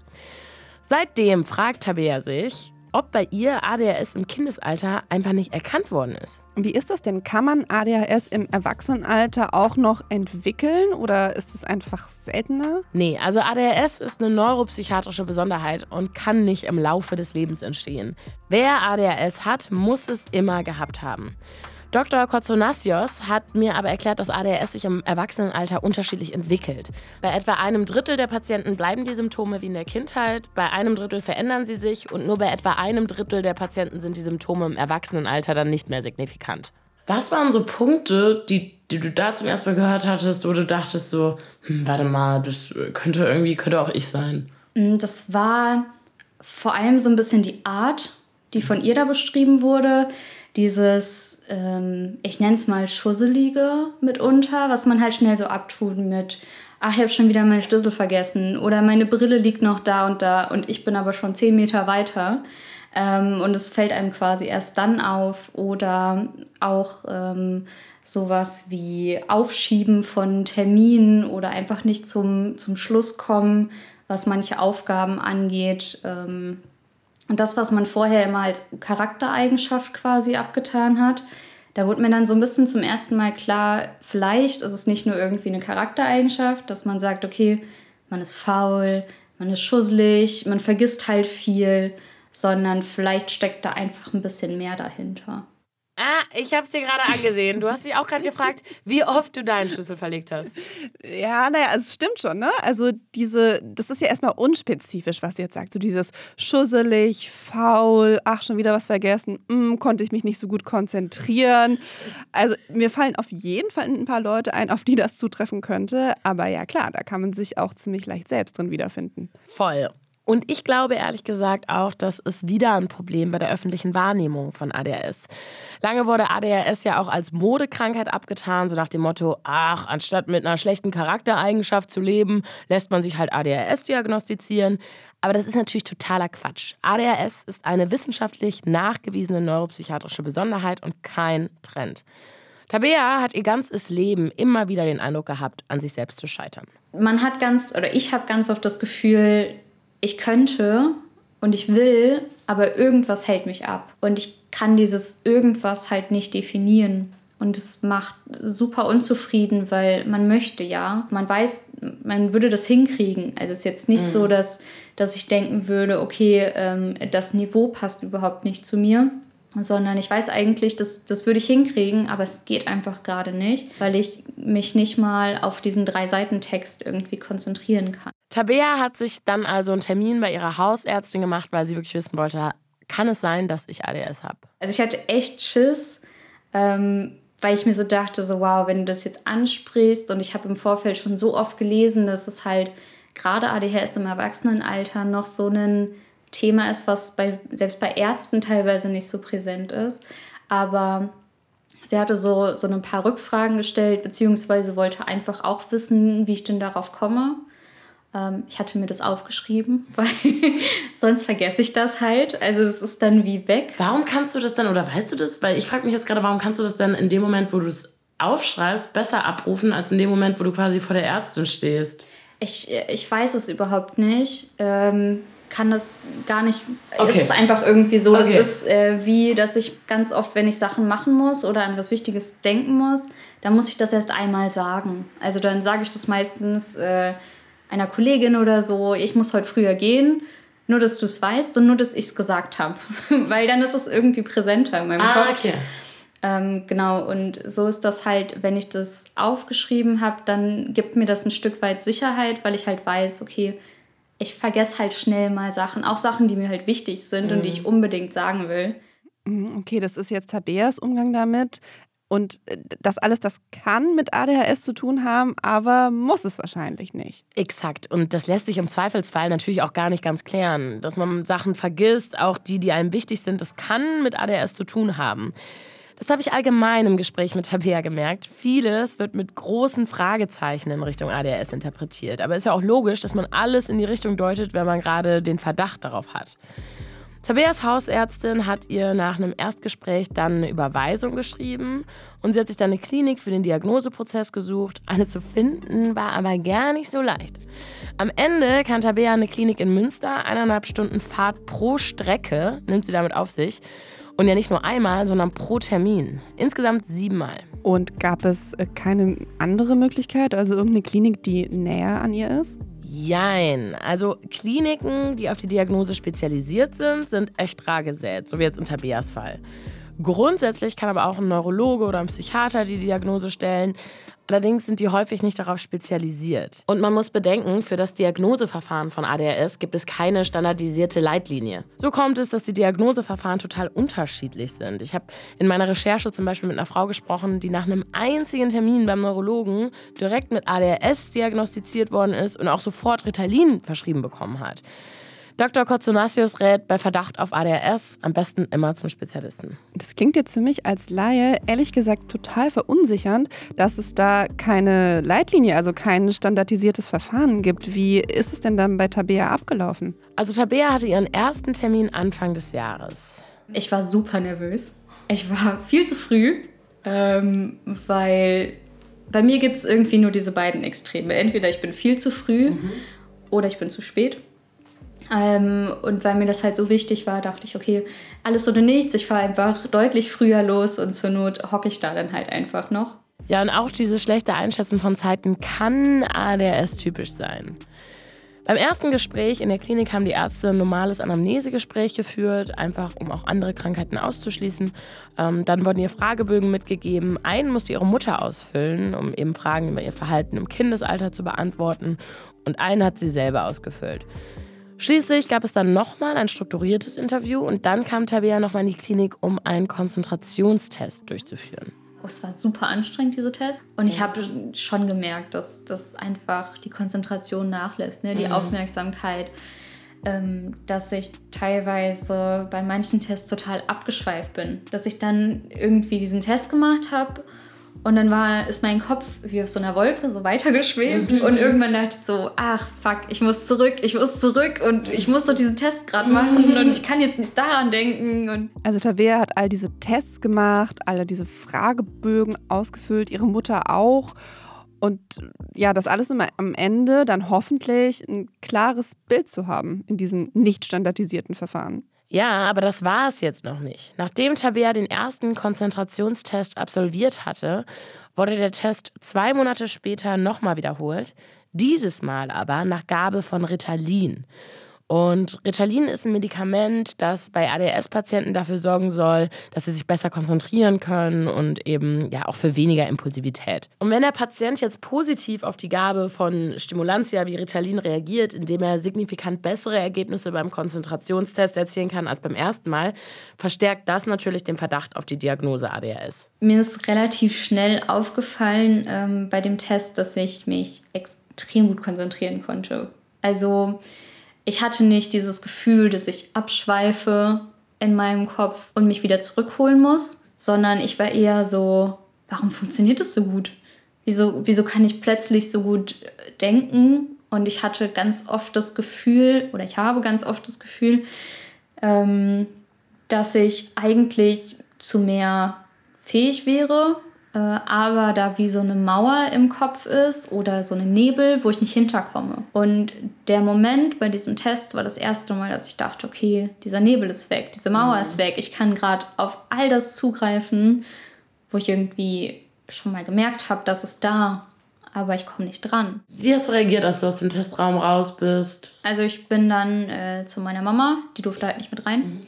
Seitdem fragt Tabea sich, ob bei ihr ADHS im Kindesalter einfach nicht erkannt worden ist. Wie ist das denn? Kann man ADHS im Erwachsenenalter auch noch entwickeln oder ist es einfach seltener? Nee, also ADHS ist eine neuropsychiatrische Besonderheit und kann nicht im Laufe des Lebens entstehen. Wer ADHS hat, muss es immer gehabt haben. Dr. Kotsonasios hat mir aber erklärt, dass ADHS sich im Erwachsenenalter unterschiedlich entwickelt. Bei etwa einem Drittel der Patienten bleiben die Symptome wie in der Kindheit, bei einem Drittel verändern sie sich und nur bei etwa einem Drittel der Patienten sind die Symptome im Erwachsenenalter dann nicht mehr signifikant. Was waren so Punkte, die, die du da zum ersten Mal gehört hattest, wo du dachtest so, hm, warte mal, das könnte irgendwie, könnte auch ich sein? Mm, das war vor allem so ein bisschen die Art, die von ihr da beschrieben wurde dieses, ähm, ich nenne es mal Schusselige mitunter, was man halt schnell so abtut mit, ach, ich habe schon wieder meinen Schlüssel vergessen oder meine Brille liegt noch da und da und ich bin aber schon zehn Meter weiter. Ähm, und es fällt einem quasi erst dann auf oder auch ähm, sowas wie Aufschieben von Terminen oder einfach nicht zum, zum Schluss kommen, was manche Aufgaben angeht. Ähm, das, was man vorher immer als Charaktereigenschaft quasi abgetan hat, da wurde mir dann so ein bisschen zum ersten Mal klar, vielleicht ist es nicht nur irgendwie eine Charaktereigenschaft, dass man sagt, okay, man ist faul, man ist schusselig, man vergisst halt viel, sondern vielleicht steckt da einfach ein bisschen mehr dahinter. Ah, ich habe es dir gerade angesehen. Du hast dich auch gerade gefragt, wie oft du deinen Schlüssel verlegt hast. Ja, naja, also es stimmt schon, ne? Also diese, das ist ja erstmal unspezifisch, was sie jetzt sagt. So dieses schusselig, faul, ach, schon wieder was vergessen, mm, konnte ich mich nicht so gut konzentrieren. Also mir fallen auf jeden Fall ein paar Leute ein, auf die das zutreffen könnte. Aber ja, klar, da kann man sich auch ziemlich leicht selbst drin wiederfinden. Voll. Und ich glaube ehrlich gesagt auch, das ist wieder ein Problem bei der öffentlichen Wahrnehmung von ADHS. Lange wurde ADHS ja auch als Modekrankheit abgetan, so nach dem Motto, ach, anstatt mit einer schlechten Charaktereigenschaft zu leben, lässt man sich halt ADHS diagnostizieren. Aber das ist natürlich totaler Quatsch. ADHS ist eine wissenschaftlich nachgewiesene neuropsychiatrische Besonderheit und kein Trend. Tabea hat ihr ganzes Leben immer wieder den Eindruck gehabt, an sich selbst zu scheitern. Man hat ganz, oder ich habe ganz oft das Gefühl, ich könnte und ich will, aber irgendwas hält mich ab. Und ich kann dieses irgendwas halt nicht definieren. Und es macht super unzufrieden, weil man möchte ja, man weiß, man würde das hinkriegen. Also es ist jetzt nicht mhm. so, dass, dass ich denken würde, okay, ähm, das Niveau passt überhaupt nicht zu mir, sondern ich weiß eigentlich, das, das würde ich hinkriegen, aber es geht einfach gerade nicht, weil ich mich nicht mal auf diesen drei Seiten Text irgendwie konzentrieren kann. Tabea hat sich dann also einen Termin bei ihrer Hausärztin gemacht, weil sie wirklich wissen wollte, kann es sein, dass ich ADS habe? Also ich hatte echt Schiss, ähm, weil ich mir so dachte, so wow, wenn du das jetzt ansprichst und ich habe im Vorfeld schon so oft gelesen, dass es halt gerade ADHS im Erwachsenenalter noch so ein Thema ist, was bei, selbst bei Ärzten teilweise nicht so präsent ist. Aber sie hatte so, so ein paar Rückfragen gestellt, beziehungsweise wollte einfach auch wissen, wie ich denn darauf komme. Ähm, ich hatte mir das aufgeschrieben, [laughs] weil sonst vergesse ich das halt. Also es ist dann wie weg. Warum kannst du das dann, oder weißt du das? Weil ich frage mich jetzt gerade, warum kannst du das dann in dem Moment, wo du es aufschreibst, besser abrufen, als in dem Moment, wo du quasi vor der Ärztin stehst? Ich, ich weiß es überhaupt nicht. Ähm, kann das gar nicht. Okay. Es ist einfach irgendwie so. Das okay. ist äh, wie, dass ich ganz oft, wenn ich Sachen machen muss oder an was Wichtiges denken muss, dann muss ich das erst einmal sagen. Also dann sage ich das meistens. Äh, einer Kollegin oder so, ich muss heute früher gehen, nur dass du es weißt und nur dass ich es gesagt habe. [laughs] Weil dann ist es irgendwie präsenter in meinem ah, Kopf. Okay. Ähm, genau, und so ist das halt, wenn ich das aufgeschrieben habe, dann gibt mir das ein Stück weit Sicherheit, weil ich halt weiß, okay, ich vergesse halt schnell mal Sachen, auch Sachen, die mir halt wichtig sind mhm. und die ich mhm. unbedingt sagen will. Mhm, okay, das ist jetzt Tabeas Umgang damit. Und äh, das alles, das kann mit ADHS zu tun haben, aber muss es wahrscheinlich nicht. Exakt. Und das lässt sich im Zweifelsfall natürlich auch gar nicht ganz klären. Dass man Sachen vergisst, auch die, die einem wichtig sind, das kann mit ADHS zu tun haben. Das habe ich allgemein im Gespräch mit Tabea gemerkt. Vieles wird mit großen Fragezeichen in Richtung ADHS interpretiert. Aber es ist ja auch logisch, dass man alles in die Richtung deutet, wenn man gerade den Verdacht darauf hat. Tabeas Hausärztin hat ihr nach einem Erstgespräch dann eine Überweisung geschrieben und sie hat sich dann eine Klinik für den Diagnoseprozess gesucht. Eine zu finden war aber gar nicht so leicht. Am Ende kann Tabea eine Klinik in Münster, eineinhalb Stunden Fahrt pro Strecke, nimmt sie damit auf sich. Und ja nicht nur einmal, sondern pro Termin. Insgesamt siebenmal. Und gab es äh, keine andere Möglichkeit, also irgendeine Klinik, die näher an ihr ist? Jein. Also Kliniken, die auf die Diagnose spezialisiert sind, sind echt rar gesät, so wie jetzt in Tabeas Fall. Grundsätzlich kann aber auch ein Neurologe oder ein Psychiater die Diagnose stellen. Allerdings sind die häufig nicht darauf spezialisiert. Und man muss bedenken, für das Diagnoseverfahren von ADHS gibt es keine standardisierte Leitlinie. So kommt es, dass die Diagnoseverfahren total unterschiedlich sind. Ich habe in meiner Recherche zum Beispiel mit einer Frau gesprochen, die nach einem einzigen Termin beim Neurologen direkt mit ADHS diagnostiziert worden ist und auch sofort Ritalin verschrieben bekommen hat. Dr. Kotzonasius rät bei Verdacht auf ADHS am besten immer zum Spezialisten. Das klingt jetzt für mich als Laie ehrlich gesagt total verunsichernd, dass es da keine Leitlinie, also kein standardisiertes Verfahren gibt. Wie ist es denn dann bei Tabea abgelaufen? Also Tabea hatte ihren ersten Termin Anfang des Jahres. Ich war super nervös. Ich war viel zu früh, ähm, weil bei mir gibt es irgendwie nur diese beiden Extreme. Entweder ich bin viel zu früh mhm oder ich bin zu spät. Ähm, und weil mir das halt so wichtig war, dachte ich, okay, alles oder nichts, ich fahre einfach deutlich früher los und zur Not hocke ich da dann halt einfach noch. Ja, und auch diese schlechte Einschätzung von Zeiten kann ADHS typisch sein. Beim ersten Gespräch in der Klinik haben die Ärzte ein normales Anamnesegespräch geführt, einfach um auch andere Krankheiten auszuschließen. Ähm, dann wurden ihr Fragebögen mitgegeben. Einen musste ihre Mutter ausfüllen, um eben Fragen über ihr Verhalten im Kindesalter zu beantworten. Und einen hat sie selber ausgefüllt. Schließlich gab es dann nochmal ein strukturiertes Interview und dann kam Tabea nochmal in die Klinik, um einen Konzentrationstest durchzuführen. Oh, es war super anstrengend, diese Tests. Und ich habe schon gemerkt, dass, dass einfach die Konzentration nachlässt, ne? die mhm. Aufmerksamkeit, ähm, dass ich teilweise bei manchen Tests total abgeschweift bin. Dass ich dann irgendwie diesen Test gemacht habe und dann war, ist mein Kopf wie auf so einer Wolke so weitergeschwebt. Mhm. Und irgendwann dachte ich so, ach fuck, ich muss zurück, ich muss zurück und ich muss doch diesen Test gerade machen mhm. und ich kann jetzt nicht daran denken. Und also Tavea hat all diese Tests gemacht, alle diese Fragebögen ausgefüllt, ihre Mutter auch. Und ja, das alles um am Ende dann hoffentlich ein klares Bild zu haben in diesem nicht standardisierten Verfahren. Ja, aber das war es jetzt noch nicht. Nachdem Tabea den ersten Konzentrationstest absolviert hatte, wurde der Test zwei Monate später nochmal wiederholt. Dieses Mal aber nach Gabe von Ritalin. Und Ritalin ist ein Medikament, das bei ADHS-Patienten dafür sorgen soll, dass sie sich besser konzentrieren können und eben ja auch für weniger Impulsivität. Und wenn der Patient jetzt positiv auf die Gabe von Stimulantia wie Ritalin reagiert, indem er signifikant bessere Ergebnisse beim Konzentrationstest erzielen kann als beim ersten Mal, verstärkt das natürlich den Verdacht auf die Diagnose ADHS. Mir ist relativ schnell aufgefallen ähm, bei dem Test, dass ich mich extrem gut konzentrieren konnte. Also ich hatte nicht dieses Gefühl, dass ich abschweife in meinem Kopf und mich wieder zurückholen muss, sondern ich war eher so, warum funktioniert das so gut? Wieso, wieso kann ich plötzlich so gut denken? Und ich hatte ganz oft das Gefühl, oder ich habe ganz oft das Gefühl, ähm, dass ich eigentlich zu mehr fähig wäre, äh, aber da wie so eine Mauer im Kopf ist oder so eine Nebel, wo ich nicht hinterkomme. Und der Moment bei diesem Test war das erste Mal, dass ich dachte, okay, dieser Nebel ist weg, diese Mauer mhm. ist weg, ich kann gerade auf all das zugreifen, wo ich irgendwie schon mal gemerkt habe, dass es da aber ich komme nicht dran. Wie hast du reagiert, als du aus dem Testraum raus bist? Also ich bin dann äh, zu meiner Mama, die durfte halt nicht mit rein. Mhm.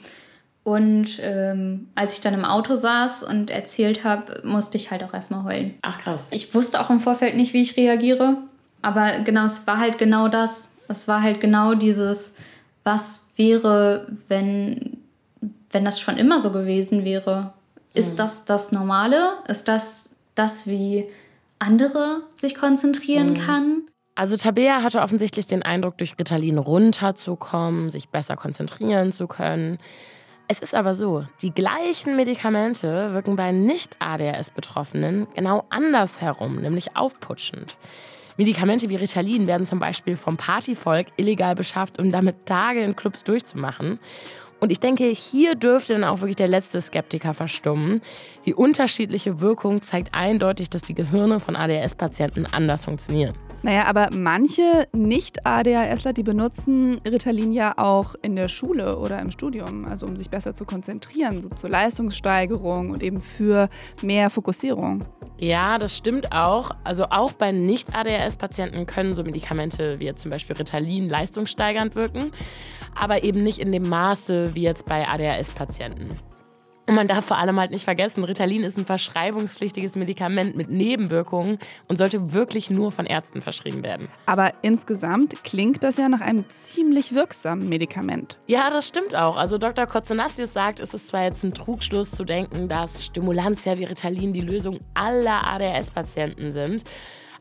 Und ähm, als ich dann im Auto saß und erzählt habe, musste ich halt auch erstmal heulen. Ach krass. Ich wusste auch im Vorfeld nicht, wie ich reagiere. Aber genau, es war halt genau das. Es war halt genau dieses, was wäre, wenn, wenn das schon immer so gewesen wäre. Ist mhm. das das Normale? Ist das das, wie andere sich konzentrieren mhm. kann? Also Tabea hatte offensichtlich den Eindruck, durch Ritalin runterzukommen, sich besser konzentrieren zu können. Es ist aber so, die gleichen Medikamente wirken bei Nicht-ADHS-Betroffenen genau andersherum, nämlich aufputschend. Medikamente wie Ritalin werden zum Beispiel vom Partyvolk illegal beschafft, um damit Tage in Clubs durchzumachen. Und ich denke, hier dürfte dann auch wirklich der letzte Skeptiker verstummen. Die unterschiedliche Wirkung zeigt eindeutig, dass die Gehirne von ADHS-Patienten anders funktionieren. Naja, aber manche Nicht-ADHSler, die benutzen Ritalin ja auch in der Schule oder im Studium, also um sich besser zu konzentrieren, so zur Leistungssteigerung und eben für mehr Fokussierung. Ja, das stimmt auch. Also auch bei Nicht-ADHS-Patienten können so Medikamente wie jetzt zum Beispiel Ritalin leistungssteigernd wirken, aber eben nicht in dem Maße wie jetzt bei ADHS-Patienten. Und man darf vor allem halt nicht vergessen, Ritalin ist ein verschreibungspflichtiges Medikament mit Nebenwirkungen und sollte wirklich nur von Ärzten verschrieben werden. Aber insgesamt klingt das ja nach einem ziemlich wirksamen Medikament. Ja, das stimmt auch. Also Dr. Kotzonasius sagt, es ist zwar jetzt ein Trugschluss zu denken, dass Stimulantia wie Ritalin die Lösung aller ADHS-Patienten sind.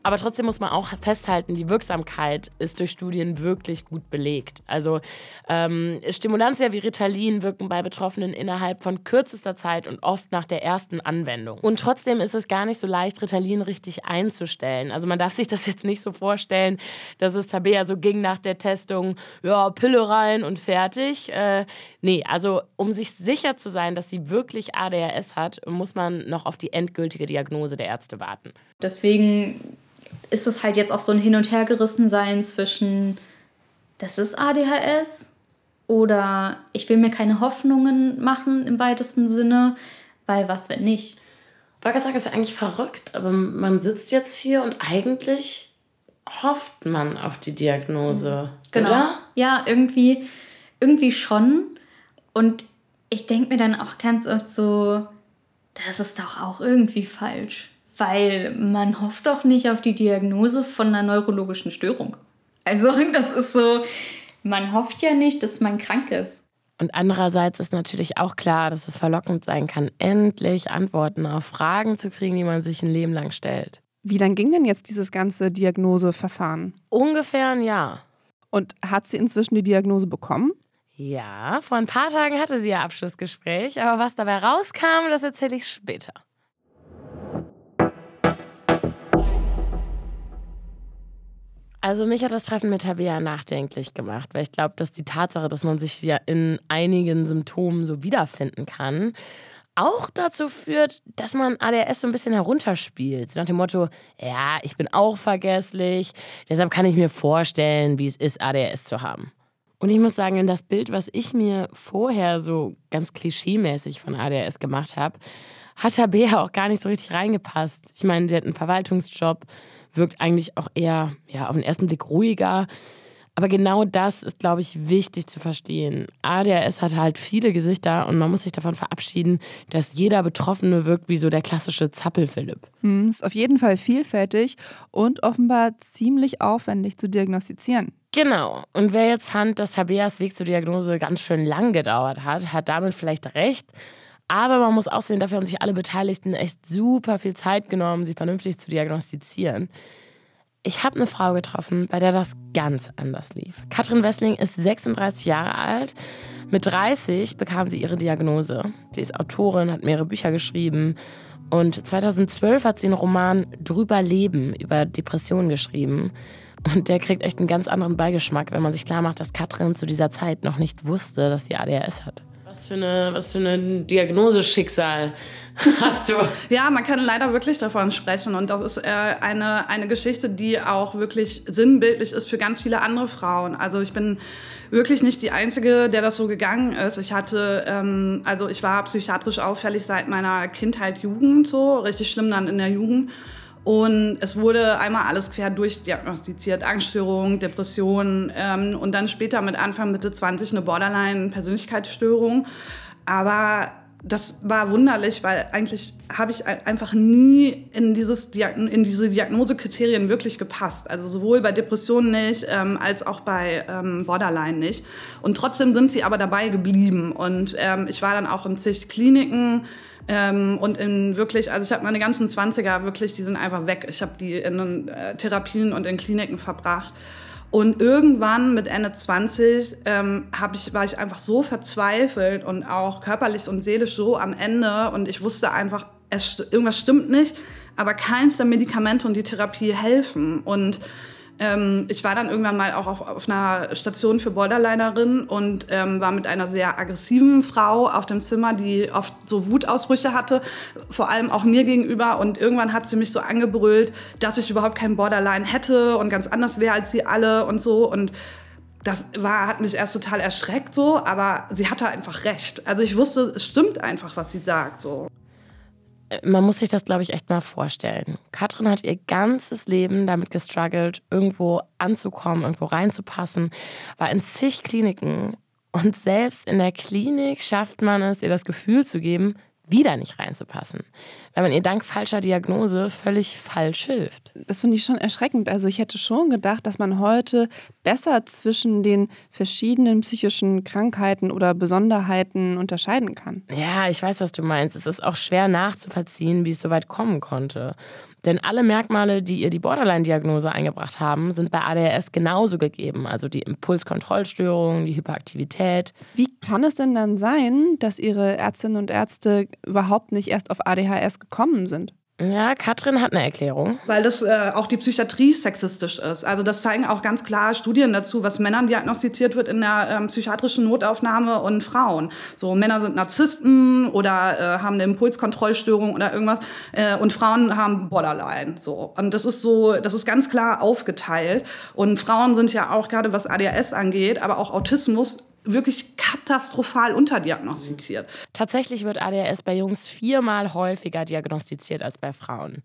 Aber trotzdem muss man auch festhalten, die Wirksamkeit ist durch Studien wirklich gut belegt. Also ähm, Stimulantia wie Ritalin wirken bei Betroffenen innerhalb von kürzester Zeit und oft nach der ersten Anwendung. Und trotzdem ist es gar nicht so leicht, Ritalin richtig einzustellen. Also man darf sich das jetzt nicht so vorstellen, dass es Tabea so ging nach der Testung, ja, Pille rein und fertig. Äh, nee, also um sich sicher zu sein, dass sie wirklich ADHS hat, muss man noch auf die endgültige Diagnose der Ärzte warten. Deswegen ist es halt jetzt auch so ein Hin- und Hergerissensein zwischen, das ist ADHS oder ich will mir keine Hoffnungen machen im weitesten Sinne, weil was, wenn nicht? Wollte sagen, ist eigentlich verrückt, aber man sitzt jetzt hier und eigentlich hofft man auf die Diagnose, genau. oder? Ja, irgendwie, irgendwie schon. Und ich denke mir dann auch ganz oft so, das ist doch auch irgendwie falsch. Weil man hofft doch nicht auf die Diagnose von einer neurologischen Störung. Also [laughs] das ist so, man hofft ja nicht, dass man krank ist. Und andererseits ist natürlich auch klar, dass es verlockend sein kann, endlich Antworten auf Fragen zu kriegen, die man sich ein Leben lang stellt. Wie lang ging denn jetzt dieses ganze Diagnoseverfahren? Ungefähr ein Jahr. Und hat sie inzwischen die Diagnose bekommen? Ja, vor ein paar Tagen hatte sie ihr Abschlussgespräch, aber was dabei rauskam, das erzähle ich später. Also mich hat das Treffen mit Tabea nachdenklich gemacht, weil ich glaube, dass die Tatsache, dass man sich ja in einigen Symptomen so wiederfinden kann, auch dazu führt, dass man ADHS so ein bisschen herunterspielt. So nach dem Motto, ja, ich bin auch vergesslich, deshalb kann ich mir vorstellen, wie es ist, ADHS zu haben. Und ich muss sagen, in das Bild, was ich mir vorher so ganz klischeemäßig von ADHS gemacht habe, hat Tabea auch gar nicht so richtig reingepasst. Ich meine, sie hat einen Verwaltungsjob, wirkt eigentlich auch eher ja, auf den ersten Blick ruhiger. Aber genau das ist, glaube ich, wichtig zu verstehen. ADHS hat halt viele Gesichter und man muss sich davon verabschieden, dass jeder Betroffene wirkt wie so der klassische Zappel-Philipp. Hm, ist auf jeden Fall vielfältig und offenbar ziemlich aufwendig zu diagnostizieren. Genau. Und wer jetzt fand, dass Tabeas Weg zur Diagnose ganz schön lang gedauert hat, hat damit vielleicht recht. Aber man muss auch sehen, dafür haben sich alle Beteiligten echt super viel Zeit genommen, sie vernünftig zu diagnostizieren. Ich habe eine Frau getroffen, bei der das ganz anders lief. Katrin Wessling ist 36 Jahre alt. Mit 30 bekam sie ihre Diagnose. Sie ist Autorin, hat mehrere Bücher geschrieben und 2012 hat sie einen Roman Drüber Leben über Depressionen geschrieben. Und der kriegt echt einen ganz anderen Beigeschmack, wenn man sich klar macht, dass Katrin zu dieser Zeit noch nicht wusste, dass sie ADHS hat. Was für eine, was für ein Diagnoseschicksal [laughs] hast du. ja, man kann leider wirklich davon sprechen. Und das ist äh, eine, eine Geschichte, die auch wirklich sinnbildlich ist für ganz viele andere Frauen. Also ich bin wirklich nicht die Einzige, der das so gegangen ist. Ich hatte, ähm, also ich war psychiatrisch auffällig seit meiner Kindheit, Jugend so, richtig schlimm dann in der Jugend. Und es wurde einmal alles quer durchdiagnostiziert, Angststörung, Depression ähm, und dann später mit Anfang, Mitte 20 eine Borderline-Persönlichkeitsstörung. Aber das war wunderlich, weil eigentlich habe ich einfach nie in, dieses in diese Diagnosekriterien wirklich gepasst. Also sowohl bei Depressionen nicht, ähm, als auch bei ähm, Borderline nicht. Und trotzdem sind sie aber dabei geblieben. Und ähm, ich war dann auch in zig Kliniken, ähm, und in wirklich, also ich habe meine ganzen 20er wirklich, die sind einfach weg. Ich habe die in äh, Therapien und in Kliniken verbracht. Und irgendwann mit Ende 20 ähm, ich, war ich einfach so verzweifelt und auch körperlich und seelisch so am Ende. Und ich wusste einfach, es, irgendwas stimmt nicht, aber keins der Medikamente und die Therapie helfen. Und ähm, ich war dann irgendwann mal auch auf, auf einer Station für Borderlinerin und ähm, war mit einer sehr aggressiven Frau auf dem Zimmer, die oft so Wutausbrüche hatte, vor allem auch mir gegenüber. Und irgendwann hat sie mich so angebrüllt, dass ich überhaupt kein Borderline hätte und ganz anders wäre als sie alle und so. Und das war, hat mich erst total erschreckt so, aber sie hatte einfach recht. Also ich wusste, es stimmt einfach, was sie sagt so man muss sich das, glaube ich, echt mal vorstellen. Katrin hat ihr ganzes Leben damit gestruggelt, irgendwo anzukommen, irgendwo reinzupassen, war in zig Kliniken. Und selbst in der Klinik schafft man es, ihr das Gefühl zu geben, wieder nicht reinzupassen, weil man ihr dank falscher Diagnose völlig falsch hilft. Das finde ich schon erschreckend. Also ich hätte schon gedacht, dass man heute besser zwischen den verschiedenen psychischen Krankheiten oder Besonderheiten unterscheiden kann. Ja, ich weiß, was du meinst. Es ist auch schwer nachzuvollziehen, wie es so weit kommen konnte. Denn alle Merkmale, die ihr die Borderline-Diagnose eingebracht haben, sind bei ADHS genauso gegeben. Also die Impulskontrollstörung, die Hyperaktivität. Wie kann es denn dann sein, dass Ihre Ärztinnen und Ärzte überhaupt nicht erst auf ADHS gekommen sind? Ja, Katrin hat eine Erklärung. Weil das äh, auch die Psychiatrie sexistisch ist. Also das zeigen auch ganz klar Studien dazu, was Männern diagnostiziert wird in der ähm, psychiatrischen Notaufnahme und Frauen. So Männer sind Narzissten oder äh, haben eine Impulskontrollstörung oder irgendwas äh, und Frauen haben Borderline. So und das ist so, das ist ganz klar aufgeteilt. Und Frauen sind ja auch gerade was ADHS angeht, aber auch Autismus wirklich katastrophal unterdiagnostiziert. Tatsächlich wird ADHS bei Jungs viermal häufiger diagnostiziert als bei Frauen.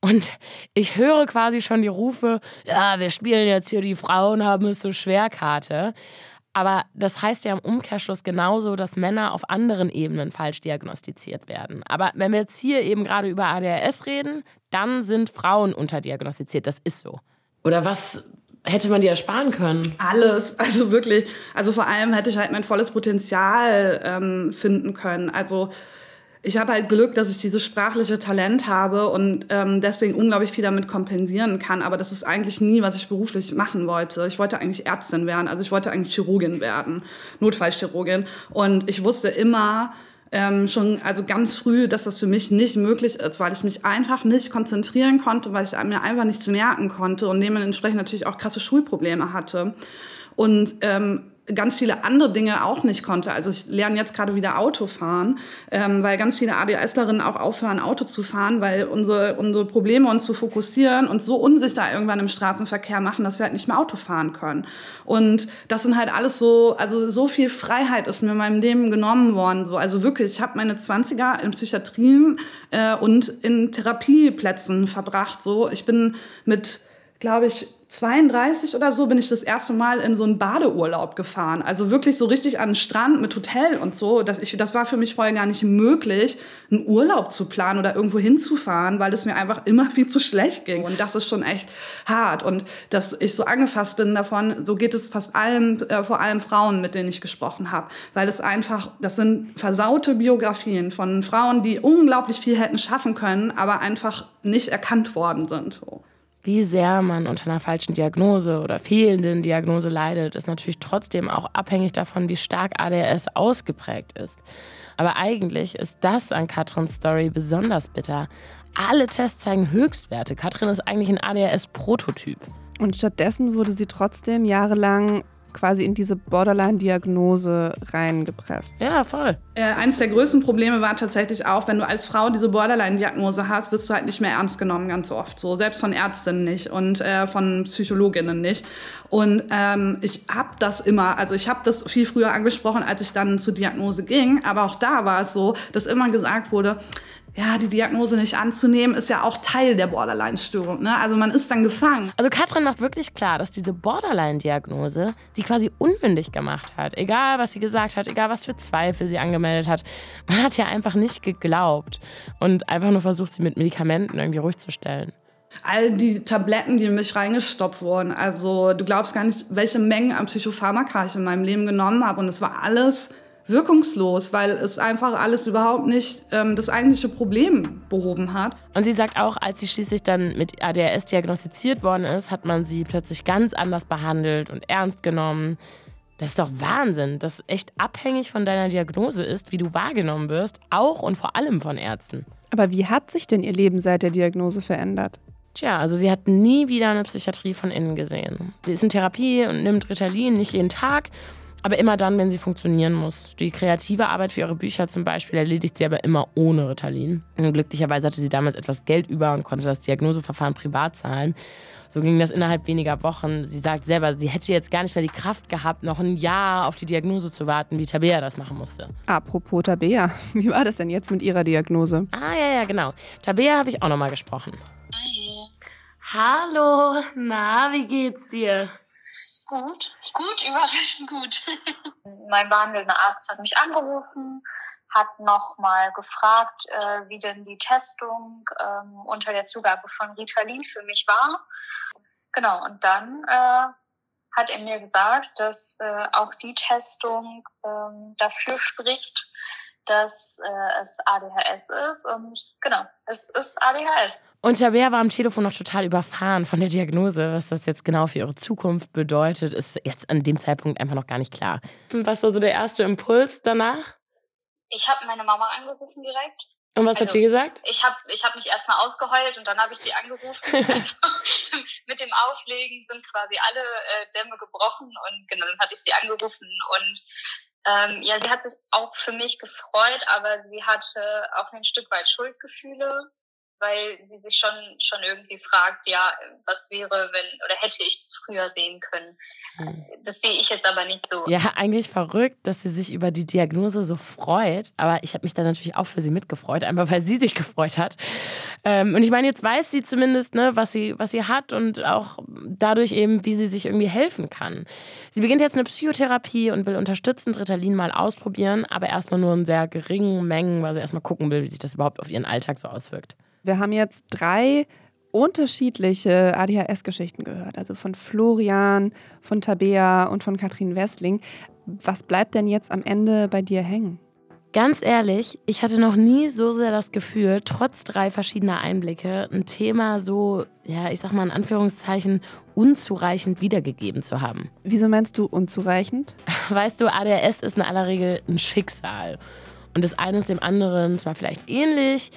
Und ich höre quasi schon die Rufe, ja, wir spielen jetzt hier die Frauen haben es so schwer Karte. Aber das heißt ja im Umkehrschluss genauso, dass Männer auf anderen Ebenen falsch diagnostiziert werden. Aber wenn wir jetzt hier eben gerade über ADHS reden, dann sind Frauen unterdiagnostiziert. Das ist so. Oder was hätte man dir ersparen können? Alles, [laughs] also wirklich. Also vor allem hätte ich halt mein volles Potenzial ähm, finden können. Also ich habe halt Glück, dass ich dieses sprachliche Talent habe und ähm, deswegen unglaublich viel damit kompensieren kann. Aber das ist eigentlich nie, was ich beruflich machen wollte. Ich wollte eigentlich Ärztin werden, also ich wollte eigentlich Chirurgin werden, Notfallchirurgin. Und ich wusste immer, ähm, schon also ganz früh, dass das für mich nicht möglich ist, weil ich mich einfach nicht konzentrieren konnte, weil ich mir einfach nichts merken konnte und dementsprechend natürlich auch krasse Schulprobleme hatte. Und ähm, ganz viele andere Dinge auch nicht konnte. Also ich lerne jetzt gerade wieder Auto fahren, ähm, weil ganz viele ADHSlerinnen auch aufhören, Auto zu fahren, weil unsere, unsere Probleme uns zu fokussieren und so unsicher irgendwann im Straßenverkehr machen, dass wir halt nicht mehr Auto fahren können. Und das sind halt alles so, also so viel Freiheit ist mir in meinem Leben genommen worden. So. Also wirklich, ich habe meine 20er in Psychiatrien äh, und in Therapieplätzen verbracht. So. Ich bin mit, glaube ich, 32 oder so bin ich das erste Mal in so einen Badeurlaub gefahren. Also wirklich so richtig an den Strand mit Hotel und so. Das, ich, das war für mich vorher gar nicht möglich, einen Urlaub zu planen oder irgendwo hinzufahren, weil es mir einfach immer [laughs] viel zu schlecht ging. Und das ist schon echt hart. Und dass ich so angefasst bin davon, so geht es fast allen, äh, vor allem Frauen, mit denen ich gesprochen habe. Weil es einfach, das sind versaute Biografien von Frauen, die unglaublich viel hätten schaffen können, aber einfach nicht erkannt worden sind. So. Wie sehr man unter einer falschen Diagnose oder fehlenden Diagnose leidet, ist natürlich trotzdem auch abhängig davon, wie stark ADHS ausgeprägt ist. Aber eigentlich ist das an Katrins Story besonders bitter. Alle Tests zeigen Höchstwerte. Katrin ist eigentlich ein ADHS-Prototyp. Und stattdessen wurde sie trotzdem jahrelang quasi in diese Borderline-Diagnose reingepresst. Ja, voll. Äh, eines der größten Probleme war tatsächlich auch, wenn du als Frau diese Borderline-Diagnose hast, wirst du halt nicht mehr ernst genommen, ganz oft so. Selbst von Ärztinnen nicht und äh, von Psychologinnen nicht. Und ähm, ich habe das immer, also ich habe das viel früher angesprochen, als ich dann zur Diagnose ging. Aber auch da war es so, dass immer gesagt wurde, ja, die Diagnose nicht anzunehmen, ist ja auch Teil der Borderline-Störung. Ne? Also man ist dann gefangen. Also Katrin macht wirklich klar, dass diese Borderline-Diagnose sie quasi unmündig gemacht hat. Egal, was sie gesagt hat, egal, was für Zweifel sie angemeldet hat. Man hat ja einfach nicht geglaubt und einfach nur versucht, sie mit Medikamenten irgendwie ruhig zu stellen all die Tabletten, die in mich reingestopft wurden. Also du glaubst gar nicht, welche Mengen an Psychopharmaka ich in meinem Leben genommen habe. Und es war alles wirkungslos, weil es einfach alles überhaupt nicht ähm, das eigentliche Problem behoben hat. Und sie sagt auch, als sie schließlich dann mit ADHS diagnostiziert worden ist, hat man sie plötzlich ganz anders behandelt und ernst genommen. Das ist doch Wahnsinn, dass echt abhängig von deiner Diagnose ist, wie du wahrgenommen wirst, auch und vor allem von Ärzten. Aber wie hat sich denn ihr Leben seit der Diagnose verändert? Tja, also sie hat nie wieder eine Psychiatrie von innen gesehen. Sie ist in Therapie und nimmt Ritalin nicht jeden Tag aber immer dann, wenn sie funktionieren muss. Die kreative Arbeit für ihre Bücher zum Beispiel erledigt sie aber immer ohne Ritalin. Und glücklicherweise hatte sie damals etwas Geld über und konnte das Diagnoseverfahren privat zahlen. So ging das innerhalb weniger Wochen. Sie sagt selber, sie hätte jetzt gar nicht mehr die Kraft gehabt, noch ein Jahr auf die Diagnose zu warten, wie Tabea das machen musste. Apropos Tabea, [laughs] wie war das denn jetzt mit ihrer Diagnose? Ah, ja, ja, genau. Tabea habe ich auch nochmal gesprochen. Hi. Hallo, na, wie geht's dir? Gut, gut, überraschend gut. [laughs] mein behandelnder Arzt hat mich angerufen, hat nochmal gefragt, äh, wie denn die Testung ähm, unter der Zugabe von Ritalin für mich war. Genau, und dann äh, hat er mir gesagt, dass äh, auch die Testung ähm, dafür spricht, dass äh, es ADHS ist. Und genau, es ist ADHS. Und Tabea war am Telefon noch total überfahren von der Diagnose. Was das jetzt genau für ihre Zukunft bedeutet, ist jetzt an dem Zeitpunkt einfach noch gar nicht klar. Was war so der erste Impuls danach? Ich habe meine Mama angerufen direkt Und was Also, hat sie gesagt? Ich habe ich hab mich erstmal ausgeheult und dann habe ich sie angerufen. [laughs] also, [laughs] mit dem Auflegen sind quasi alle äh, Dämme gebrochen und genau, dann hatte ich sie angerufen und ähm, ja, sie hat sich auch für mich gefreut, aber sie hatte auch ein Stück weit Schuldgefühle, weil sie sich schon schon irgendwie fragt, ja, was wäre, wenn oder hätte ich das früher sehen können. Das sehe ich jetzt aber nicht so. Ja, eigentlich verrückt, dass sie sich über die Diagnose so freut. Aber ich habe mich dann natürlich auch für sie mitgefreut, einfach weil sie sich gefreut hat. Ähm, und ich meine, jetzt weiß sie zumindest, ne, was, sie, was sie hat und auch dadurch eben, wie sie sich irgendwie helfen kann. Sie beginnt jetzt eine Psychotherapie und will unterstützend Ritalin mal ausprobieren, aber erstmal nur in sehr geringen Mengen, weil sie erstmal gucken will, wie sich das überhaupt auf ihren Alltag so auswirkt. Wir haben jetzt drei unterschiedliche ADHS-Geschichten gehört. Also von Florian, von Tabea und von Katrin Westling. Was bleibt denn jetzt am Ende bei dir hängen? Ganz ehrlich, ich hatte noch nie so sehr das Gefühl, trotz drei verschiedener Einblicke, ein Thema so, ja, ich sag mal in Anführungszeichen, unzureichend wiedergegeben zu haben. Wieso meinst du unzureichend? [laughs] Weißt du, ADHS ist in aller Regel ein Schicksal. Und das eine ist dem anderen zwar vielleicht ähnlich,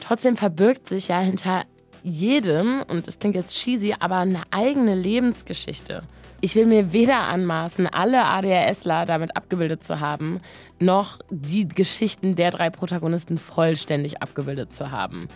trotzdem verbirgt sich ja hinter jedem, und das klingt jetzt cheesy, aber eine eigene Lebensgeschichte. Ich will mir weder anmaßen, alle ADHSler damit abgebildet zu haben, noch die Geschichten der drei Protagonisten vollständig abgebildet zu haben.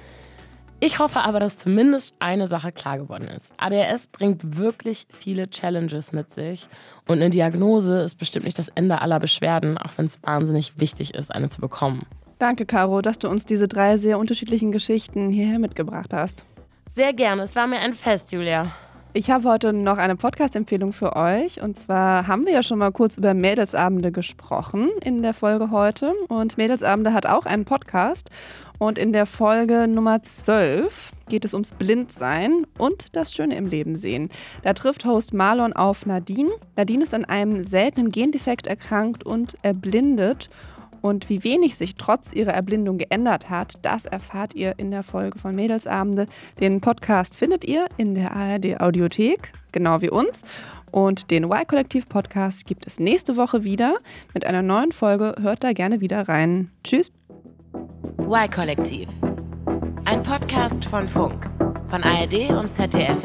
Ich hoffe aber, dass zumindest eine Sache klar geworden ist. ADHS bringt wirklich viele Challenges mit sich und eine Diagnose ist bestimmt nicht das Ende aller Beschwerden, auch wenn es wahnsinnig wichtig ist, eine zu bekommen. Danke, Caro, dass du uns diese drei sehr unterschiedlichen Geschichten hierher mitgebracht hast. Sehr gerne, es war mir ein Fest, Julia. Ich habe heute noch eine Podcast-Empfehlung für euch. Und zwar haben wir ja schon mal kurz über Mädelsabende gesprochen in der Folge heute. Und Mädelsabende hat auch einen Podcast. Und in der Folge Nummer 12 geht es ums Blindsein und das Schöne im Leben sehen. Da trifft Host Marlon auf Nadine. Nadine ist an einem seltenen Gendefekt erkrankt und erblindet. Und wie wenig sich trotz ihrer Erblindung geändert hat, das erfahrt ihr in der Folge von Mädelsabende. Den Podcast findet ihr in der ARD Audiothek, genau wie uns. Und den Y-Kollektiv-Podcast gibt es nächste Woche wieder mit einer neuen Folge. Hört da gerne wieder rein. Tschüss. Y-Kollektiv. Ein Podcast von Funk, von ARD und ZDF.